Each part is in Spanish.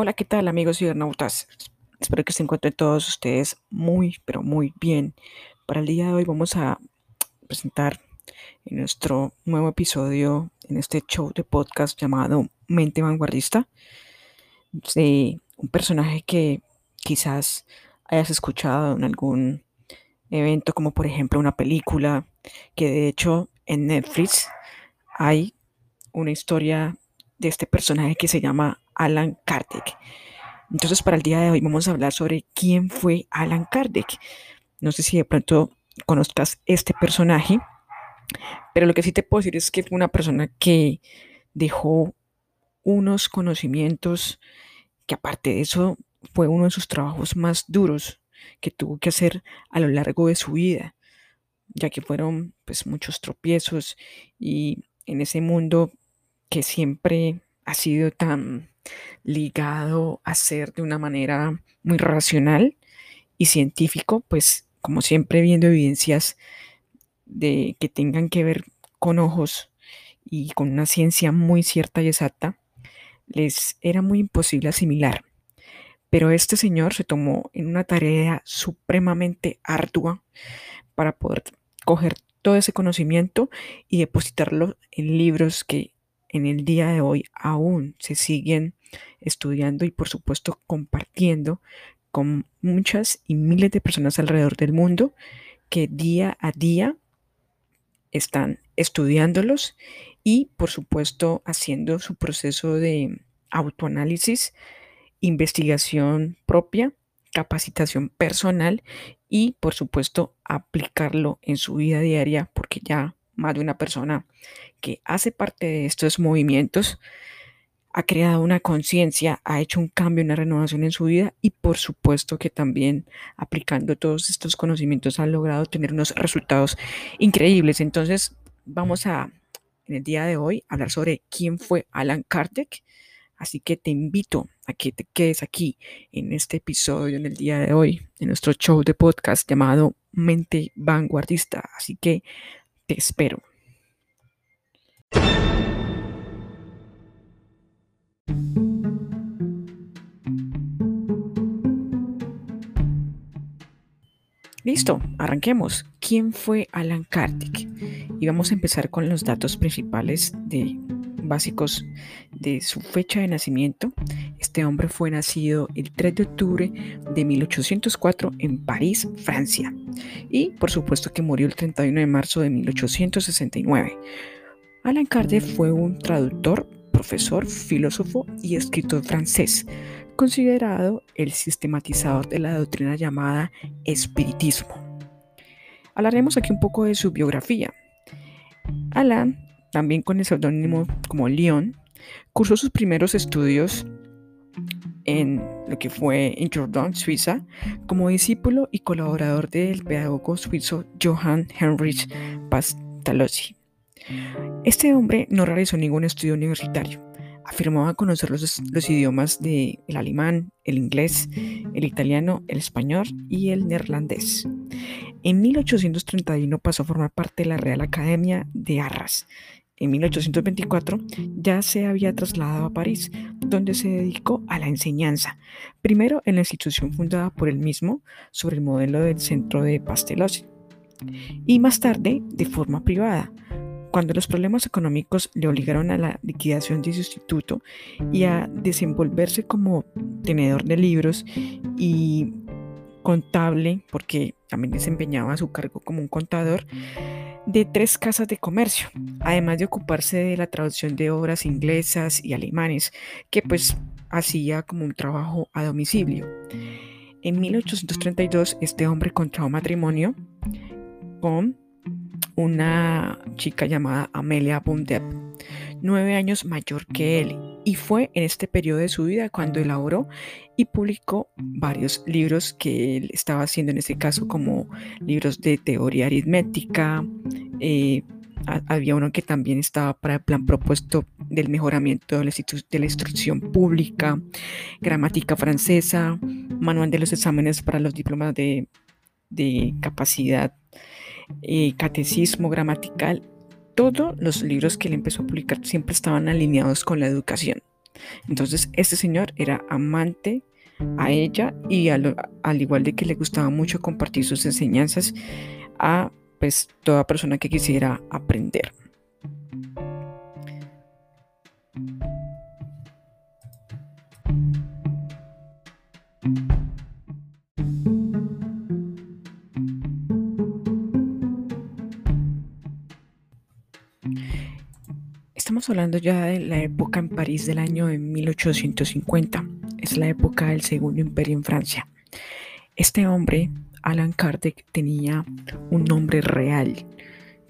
Hola, ¿qué tal amigos cibernautas? Espero que se encuentren todos ustedes muy, pero muy bien. Para el día de hoy vamos a presentar en nuestro nuevo episodio en este show de podcast llamado Mente Vanguardista de un personaje que quizás hayas escuchado en algún evento como por ejemplo una película que de hecho en Netflix hay una historia de este personaje que se llama Alan Kardec. Entonces, para el día de hoy vamos a hablar sobre quién fue Alan Kardec. No sé si de pronto conozcas este personaje, pero lo que sí te puedo decir es que fue una persona que dejó unos conocimientos que aparte de eso fue uno de sus trabajos más duros que tuvo que hacer a lo largo de su vida, ya que fueron pues muchos tropiezos y en ese mundo que siempre ha sido tan ligado a ser de una manera muy racional y científico, pues como siempre viendo evidencias de que tengan que ver con ojos y con una ciencia muy cierta y exacta, les era muy imposible asimilar. Pero este señor se tomó en una tarea supremamente ardua para poder coger todo ese conocimiento y depositarlo en libros que en el día de hoy aún se siguen estudiando y por supuesto compartiendo con muchas y miles de personas alrededor del mundo que día a día están estudiándolos y por supuesto haciendo su proceso de autoanálisis, investigación propia, capacitación personal y por supuesto aplicarlo en su vida diaria porque ya más de una persona que hace parte de estos movimientos ha creado una conciencia, ha hecho un cambio, una renovación en su vida y por supuesto que también aplicando todos estos conocimientos ha logrado tener unos resultados increíbles. Entonces vamos a, en el día de hoy, hablar sobre quién fue Alan Kardec. Así que te invito a que te quedes aquí en este episodio, en el día de hoy, en nuestro show de podcast llamado Mente Vanguardista. Así que te espero. Listo, arranquemos. ¿Quién fue Alan Kardec? Y vamos a empezar con los datos principales de básicos de su fecha de nacimiento. Este hombre fue nacido el 3 de octubre de 1804 en París, Francia. Y por supuesto que murió el 31 de marzo de 1869. Alan Kardec fue un traductor, profesor, filósofo y escritor francés, considerado el sistematizador de la doctrina llamada espiritismo. Hablaremos aquí un poco de su biografía. Alan también con el seudónimo como Leon, cursó sus primeros estudios en lo que fue en Jordan, Suiza, como discípulo y colaborador del pedagogo suizo Johann Heinrich Pastalozzi. Este hombre no realizó ningún estudio universitario. Afirmaba conocer los, los idiomas del alemán, el inglés, el italiano, el español y el neerlandés. En 1831 pasó a formar parte de la Real Academia de Arras en 1824 ya se había trasladado a París, donde se dedicó a la enseñanza, primero en la institución fundada por él mismo sobre el modelo del centro de Pastelosi, y más tarde de forma privada, cuando los problemas económicos le obligaron a la liquidación de su instituto y a desenvolverse como tenedor de libros y contable, porque también desempeñaba su cargo como un contador, de tres casas de comercio, además de ocuparse de la traducción de obras inglesas y alemanes, que pues hacía como un trabajo a domicilio. En 1832 este hombre contrajo matrimonio con una chica llamada Amelia Bundep, nueve años mayor que él, y fue en este periodo de su vida cuando elaboró y publicó varios libros que él estaba haciendo en este caso como libros de teoría aritmética, eh, había uno que también estaba para el plan propuesto del mejoramiento de la, de la, instrucción pública, gramática francesa, manual de los exámenes para los diplomas de, de capacidad, eh, catecismo gramatical. Todos los libros que él empezó a publicar siempre estaban alineados con la educación. Entonces, este señor era amante a ella y al, igual de que le gustaba mucho compartir sus enseñanzas a pues toda persona que quisiera aprender. Hablando ya de la época en París del año de 1850. Es la época del Segundo Imperio en Francia. Este hombre, Alan Kardec, tenía un nombre real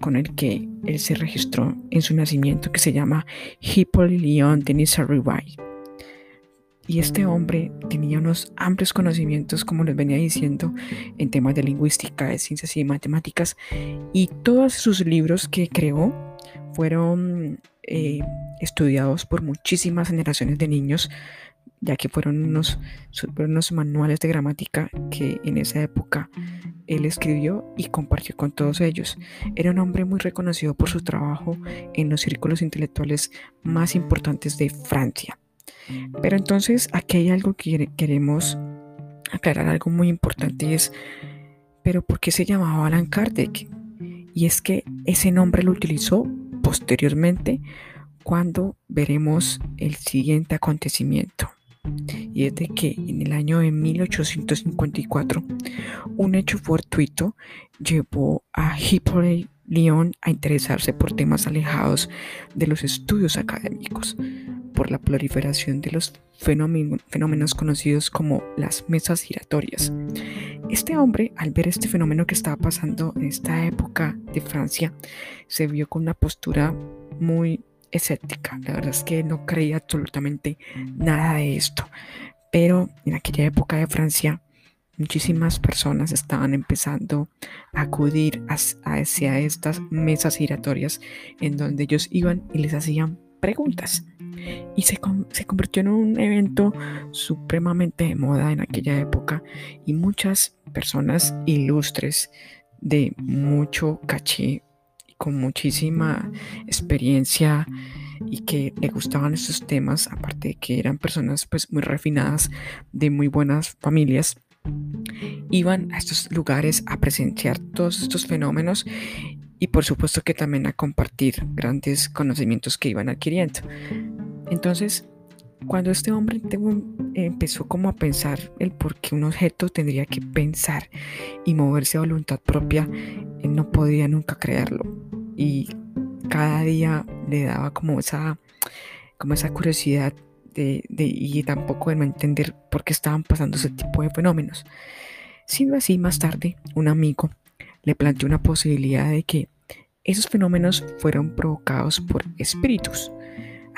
con el que él se registró en su nacimiento que se llama Hippolyte Léon Denis Arrivay. Y este hombre tenía unos amplios conocimientos, como les venía diciendo, en temas de lingüística, de ciencias y matemáticas. Y todos sus libros que creó fueron eh, estudiados por muchísimas generaciones de niños, ya que fueron unos, fueron unos manuales de gramática que en esa época él escribió y compartió con todos ellos. Era un hombre muy reconocido por su trabajo en los círculos intelectuales más importantes de Francia. Pero entonces aquí hay algo que queremos aclarar, algo muy importante y es, pero ¿por qué se llamaba Alan Kardec? Y es que ese nombre lo utilizó posteriormente cuando veremos el siguiente acontecimiento. Y es de que en el año de 1854 un hecho fortuito llevó a Hippolyte a interesarse por temas alejados de los estudios académicos, por la proliferación de los fenómenos conocidos como las mesas giratorias. Este hombre, al ver este fenómeno que estaba pasando en esta época de Francia, se vio con una postura muy escéptica. La verdad es que no creía absolutamente nada de esto. Pero en aquella época de Francia, muchísimas personas estaban empezando a acudir hacia estas mesas giratorias en donde ellos iban y les hacían preguntas. Y se, se, convirtió en un evento supremamente de moda en aquella época y muchas personas ilustres de mucho caché y con muchísima experiencia y que le gustaban estos temas, aparte de que eran personas pues muy refinadas de muy buenas familias, iban a estos lugares a presenciar todos estos fenómenos y por supuesto que también a compartir grandes conocimientos que iban adquiriendo. Entonces, cuando este hombre empezó como a pensar el por qué un objeto tendría que pensar y moverse a voluntad propia, él no podía nunca creerlo. Y cada día le daba como esa, como esa curiosidad de, y tampoco de no entender por qué estaban pasando ese tipo de fenómenos. Siendo así, más tarde, un amigo le planteó una posibilidad de que esos fenómenos fueron provocados por espíritus.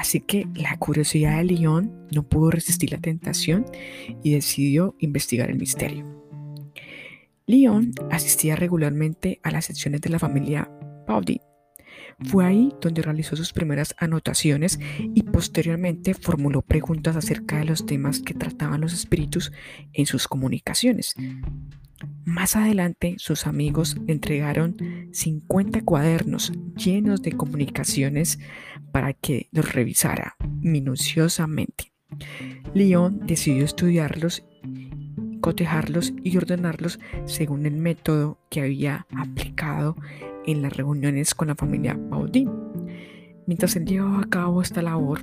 Así que la curiosidad de León no pudo resistir la tentación y decidió investigar el misterio. León asistía regularmente a las secciones de la familia Baudin fue ahí donde realizó sus primeras anotaciones y posteriormente formuló preguntas acerca de los temas que trataban los espíritus en sus comunicaciones. Más adelante, sus amigos entregaron 50 cuadernos llenos de comunicaciones para que los revisara minuciosamente. León decidió estudiarlos, cotejarlos y ordenarlos según el método que había aplicado en las reuniones con la familia Baudin. Mientras él llevaba a cabo esta labor,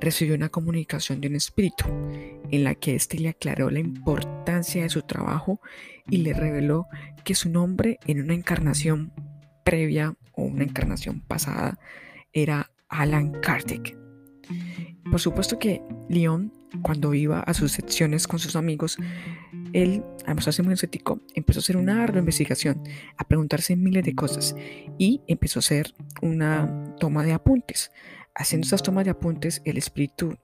recibió una comunicación de un espíritu en la que éste le aclaró la importancia de su trabajo y le reveló que su nombre en una encarnación previa o una encarnación pasada era Alan Kardec. Por supuesto que Leon, cuando iba a sus secciones con sus amigos, él, a mostrarse muy escéptico, empezó a hacer una ardua investigación, a preguntarse miles de cosas y empezó a hacer una toma de apuntes. Haciendo estas tomas de apuntes, el espíritu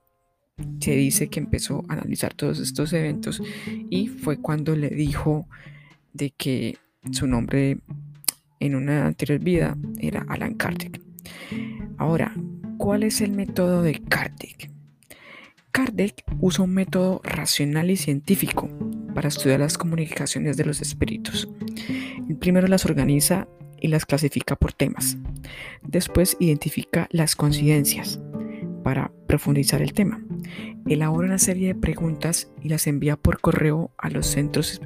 se dice que empezó a analizar todos estos eventos y fue cuando le dijo de que su nombre en una anterior vida era Alan Kardec. Ahora, ¿cuál es el método de Kardec? Kardec usa un método racional y científico para estudiar las comunicaciones de los espíritus. El primero las organiza y las clasifica por temas. Después identifica las coincidencias para profundizar el tema. Elabora una serie de preguntas y las envía por correo a los centros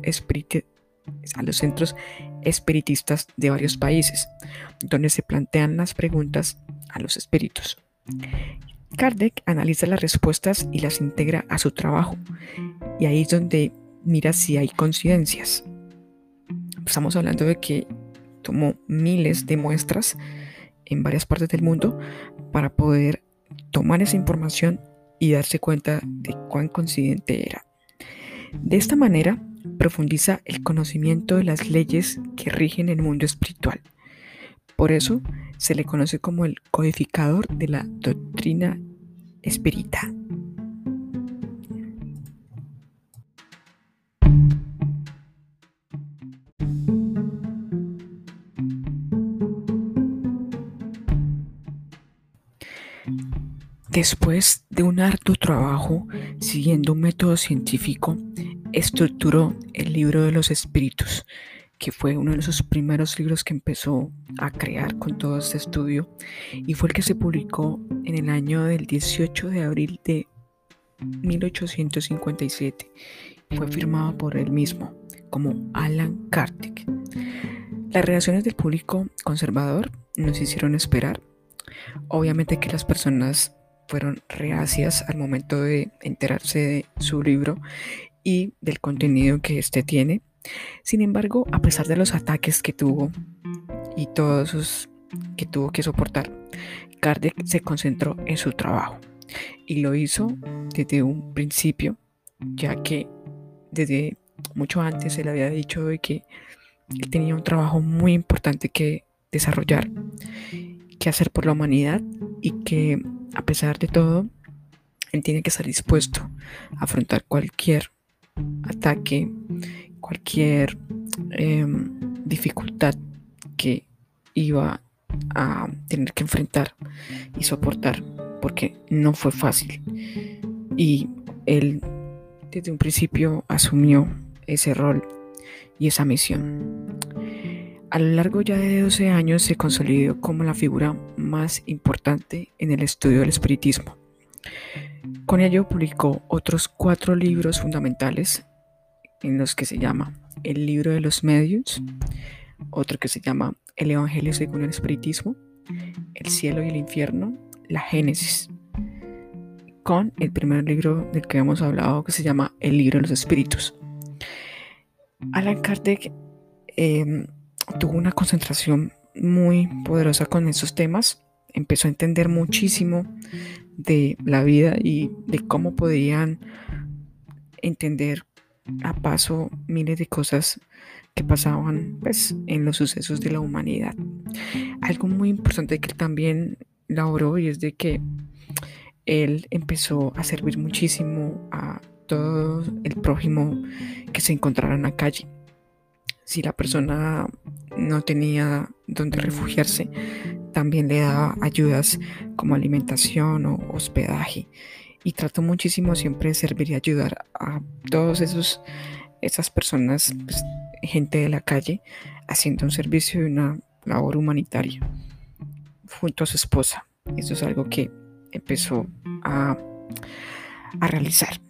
a los centros espiritistas de varios países, donde se plantean las preguntas a los espíritus. Kardec analiza las respuestas y las integra a su trabajo, y ahí es donde mira si hay coincidencias. Estamos hablando de que tomó miles de muestras en varias partes del mundo para poder tomar esa información y darse cuenta de cuán coincidente era. De esta manera, profundiza el conocimiento de las leyes que rigen el mundo espiritual. Por eso se le conoce como el codificador de la doctrina espírita. Después de un arduo trabajo siguiendo un método científico, estructuró el libro de los espíritus, que fue uno de esos primeros libros que empezó a crear con todo este estudio y fue el que se publicó en el año del 18 de abril de 1857. Fue firmado por él mismo como Alan Kardec. Las reacciones del público conservador nos hicieron esperar. Obviamente que las personas fueron reacias al momento de enterarse de su libro y del contenido que éste tiene. Sin embargo, a pesar de los ataques que tuvo y todos esos que tuvo que soportar, Kardec se concentró en su trabajo y lo hizo desde un principio, ya que desde mucho antes se le había dicho de que él tenía un trabajo muy importante que desarrollar, que hacer por la humanidad y que a pesar de todo, él tiene que estar dispuesto a afrontar cualquier ataque, cualquier em, dificultad que iba a tener que enfrentar y soportar, porque no fue fácil. Y él desde un principio asumió ese rol y esa misión. A lo largo ya de 12 años se consolidó como la figura más importante en el estudio del espiritismo. Con ello publicó otros cuatro libros fundamentales en los que se llama El libro de los medios, otro que se llama El Evangelio según el Espiritismo, El cielo y el infierno, La Génesis, con el primer libro del que hemos hablado que se llama El libro de los espíritus. Alan Kardec em, tuvo una concentración muy poderosa con esos temas, empezó a entender muchísimo de la vida y de cómo podían entender a paso miles de cosas que pasaban pues, en los sucesos de la humanidad. Algo muy importante que también laboró y es de que él empezó a servir muchísimo a todo el prójimo que se encontrara en la calle si la persona no tenía donde refugiarse, también le daba ayudas como alimentación o hospedaje. Y trató muchísimo siempre de servir y ayudar a todos esas personas, pues, gente de la calle, haciendo un servicio y una labor humanitaria junto a su esposa. Eso es algo que empezó a, a realizar.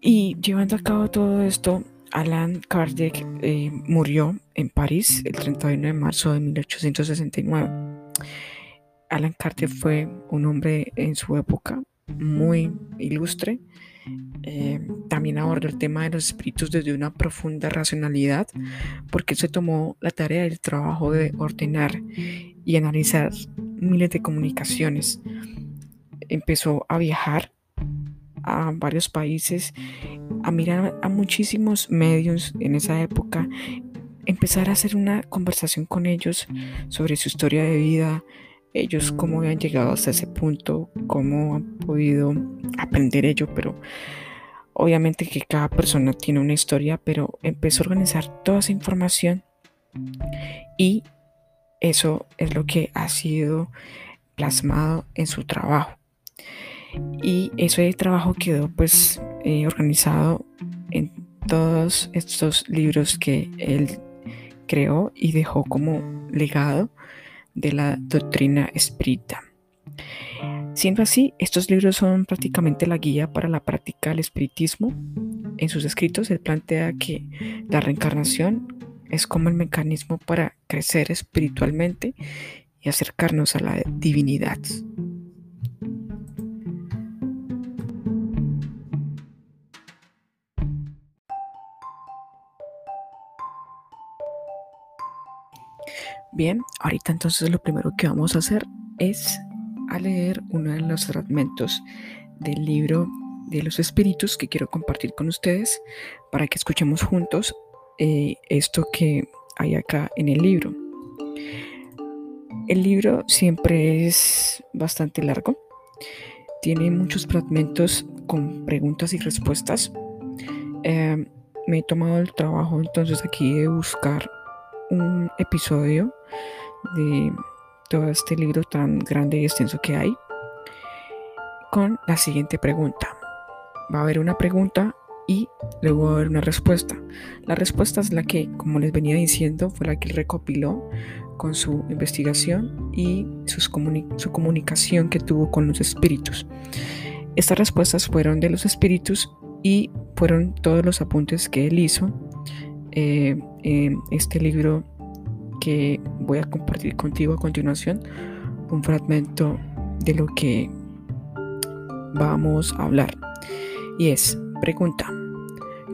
Y llevando a cabo todo esto, Alan Kardec eh, murió en París el 31 de marzo de 1869. Alan Kardec fue un hombre en su época muy ilustre. Eh, también abordó el tema de los espíritus desde una profunda racionalidad, porque se tomó la tarea del trabajo de ordenar y analizar miles de comunicaciones. Empezó a viajar a varios países a mirar a muchísimos medios en esa época, empezar a hacer una conversación con ellos sobre su historia de vida, ellos cómo habían llegado hasta ese punto, cómo han podido aprender ello, pero obviamente que cada persona tiene una historia, pero empezó a organizar toda esa información y eso es lo que ha sido plasmado en su trabajo. Y ese trabajo quedó pues eh, organizado en todos estos libros que él creó y dejó como legado de la doctrina espírita. Siendo así, estos libros son prácticamente la guía para la práctica del espiritismo. En sus escritos él plantea que la reencarnación es como el mecanismo para crecer espiritualmente y acercarnos a la divinidad. Bien, ahorita entonces lo primero que vamos a hacer es a leer uno de los fragmentos del libro de los espíritus que quiero compartir con ustedes para que escuchemos juntos eh, esto que hay acá en el libro. El libro siempre es bastante largo, tiene muchos fragmentos con preguntas y respuestas. Eh, me he tomado el trabajo entonces aquí de buscar un episodio de todo este libro tan grande y extenso que hay con la siguiente pregunta. Va a haber una pregunta y luego va a haber una respuesta. La respuesta es la que, como les venía diciendo, fue la que recopiló con su investigación y su comunicación que tuvo con los espíritus. Estas respuestas fueron de los espíritus y fueron todos los apuntes que él hizo eh, en este libro que voy a compartir contigo a continuación un fragmento de lo que vamos a hablar. Y es, pregunta,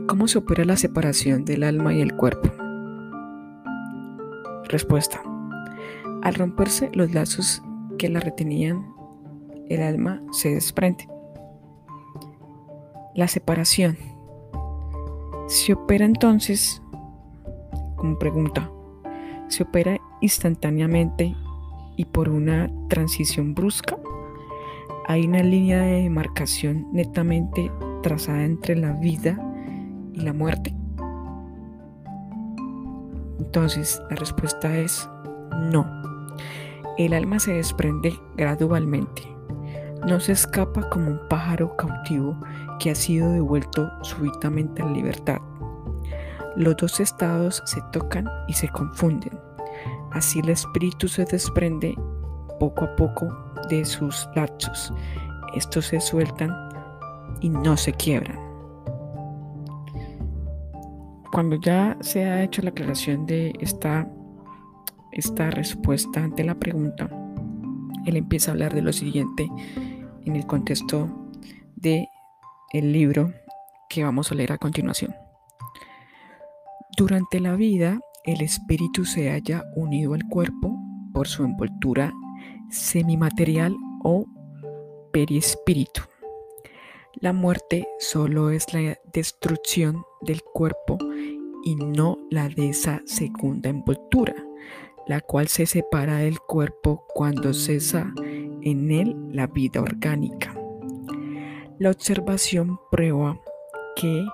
¿cómo se opera la separación del alma y el cuerpo? Respuesta, al romperse los lazos que la retenían, el alma se desprende. La separación se opera entonces, como pregunta, se opera instantáneamente y por una transición brusca. Hay una línea de demarcación netamente trazada entre la vida y la muerte. Entonces la respuesta es no. El alma se desprende gradualmente. No se escapa como un pájaro cautivo que ha sido devuelto súbitamente a la libertad. Los dos estados se tocan y se confunden. Así el espíritu se desprende poco a poco de sus lazos. Estos se sueltan y no se quiebran. Cuando ya se ha hecho la aclaración de esta, esta respuesta ante la pregunta, él empieza a hablar de lo siguiente en el contexto de el libro que vamos a leer a continuación. Durante la vida, el espíritu se haya unido al cuerpo por su envoltura semimaterial o perispíritu. La muerte solo es la destrucción del cuerpo y no la de esa segunda envoltura, la cual se separa del cuerpo cuando cesa en él la vida orgánica. La observación prueba que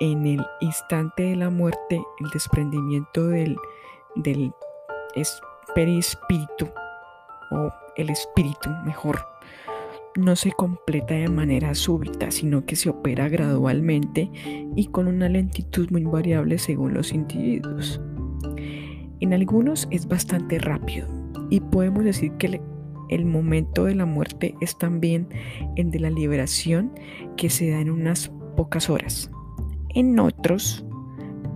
en el instante de la muerte, el desprendimiento del, del perispíritu, o el espíritu mejor, no se completa de manera súbita, sino que se opera gradualmente y con una lentitud muy variable según los individuos. En algunos es bastante rápido y podemos decir que el momento de la muerte es también el de la liberación que se da en unas pocas horas. En otros,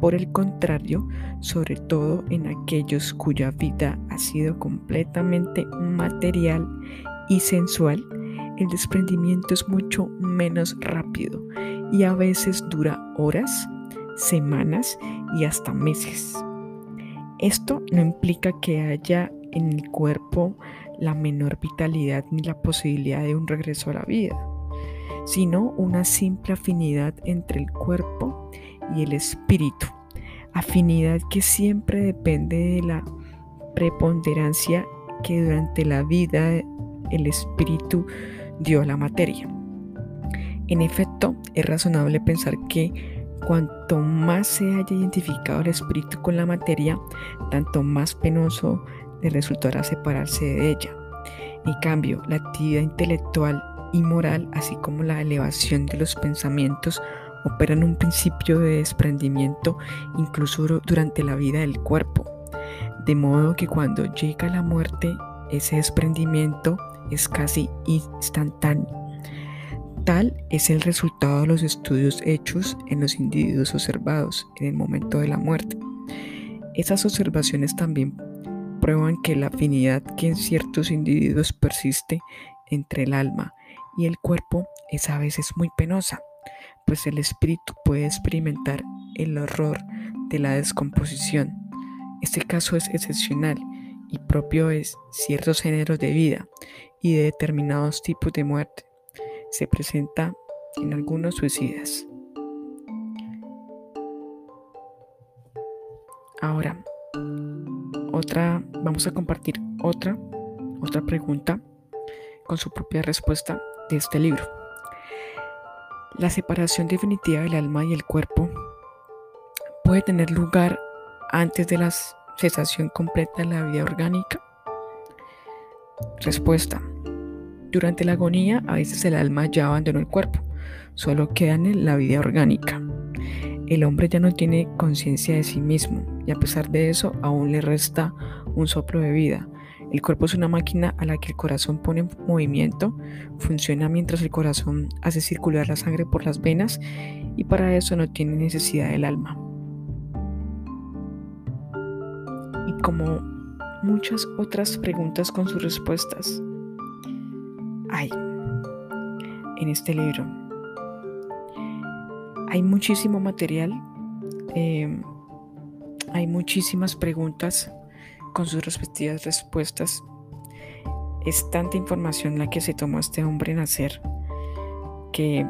por el contrario, sobre todo en aquellos cuya vida ha sido completamente material y sensual, el desprendimiento es mucho menos rápido y a veces dura horas, semanas y hasta meses. Esto no implica que haya en el cuerpo la menor vitalidad ni la posibilidad de un regreso a la vida sino una simple afinidad entre el cuerpo y el espíritu, afinidad que siempre depende de la preponderancia que durante la vida el espíritu dio a la materia. En efecto, es razonable pensar que cuanto más se haya identificado el espíritu con la materia, tanto más penoso le resultará separarse de ella. En cambio, la actividad intelectual y moral, así como la elevación de los pensamientos, operan un principio de desprendimiento incluso durante la vida del cuerpo. De modo que cuando llega la muerte, ese desprendimiento es casi instantáneo. Tal es el resultado de los estudios hechos en los individuos observados en el momento de la muerte. Esas observaciones también prueban que la afinidad que en ciertos individuos persiste entre el alma y el cuerpo es a veces muy penosa, pues el espíritu puede experimentar el horror de la descomposición. Este caso es excepcional y propio de ciertos géneros de vida y de determinados tipos de muerte. Se presenta en algunos suicidas. Ahora, otra, vamos a compartir otra, otra pregunta con su propia respuesta de este libro. La separación definitiva del alma y el cuerpo puede tener lugar antes de la cesación completa de la vida orgánica. Respuesta. Durante la agonía a veces el alma ya abandonó el cuerpo, solo queda en la vida orgánica. El hombre ya no tiene conciencia de sí mismo y a pesar de eso aún le resta un soplo de vida. El cuerpo es una máquina a la que el corazón pone en movimiento, funciona mientras el corazón hace circular la sangre por las venas y para eso no tiene necesidad del alma. Y como muchas otras preguntas con sus respuestas, hay en este libro hay muchísimo material, em, hay muchísimas preguntas con sus respectivas respuestas. Es tanta información la que se tomó este hombre en hacer que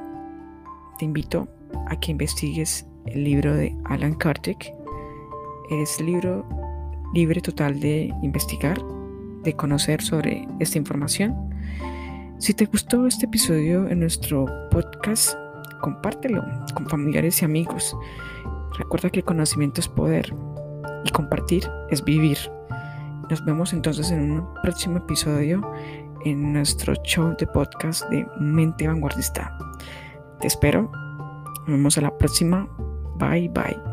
te invito a que investigues el libro de Alan Kardec. Es libro libre total de investigar, de conocer sobre esta información. Si te gustó este episodio en nuestro podcast, compártelo con familiares y amigos. Recuerda que el conocimiento es poder y compartir es vivir. Nos vemos entonces en un próximo episodio en nuestro show de podcast de Mente Vanguardista. Te espero. Nos vemos a la próxima. Bye bye.